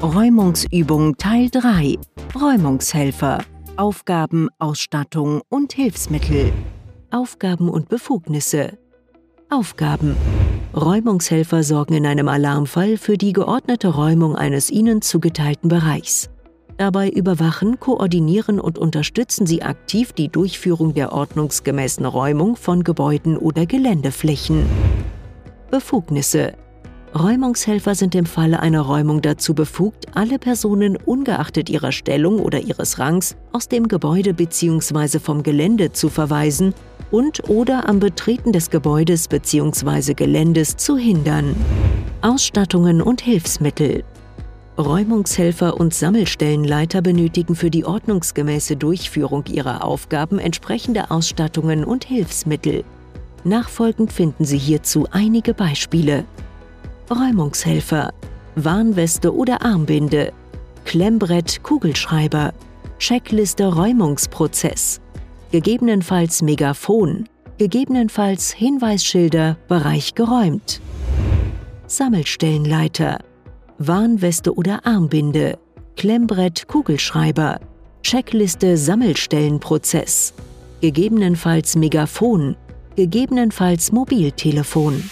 Räumungsübung Teil 3 Räumungshelfer. Aufgaben, Ausstattung und Hilfsmittel. Aufgaben und Befugnisse. Aufgaben. Räumungshelfer sorgen in einem Alarmfall für die geordnete Räumung eines ihnen zugeteilten Bereichs. Dabei überwachen, koordinieren und unterstützen sie aktiv die Durchführung der ordnungsgemäßen Räumung von Gebäuden oder Geländeflächen. Befugnisse Räumungshelfer sind im Falle einer Räumung dazu befugt, alle Personen ungeachtet ihrer Stellung oder ihres Rangs aus dem Gebäude bzw. vom Gelände zu verweisen und oder am Betreten des Gebäudes bzw. Geländes zu hindern. Ausstattungen und Hilfsmittel Räumungshelfer und Sammelstellenleiter benötigen für die ordnungsgemäße Durchführung ihrer Aufgaben entsprechende Ausstattungen und Hilfsmittel. Nachfolgend finden Sie hierzu einige Beispiele. Räumungshelfer, Warnweste oder Armbinde, Klemmbrett, Kugelschreiber, Checkliste Räumungsprozess, gegebenenfalls Megafon, gegebenenfalls Hinweisschilder, Bereich geräumt. Sammelstellenleiter, Warnweste oder Armbinde, Klemmbrett, Kugelschreiber, Checkliste Sammelstellenprozess, gegebenenfalls Megafon, gegebenenfalls Mobiltelefon.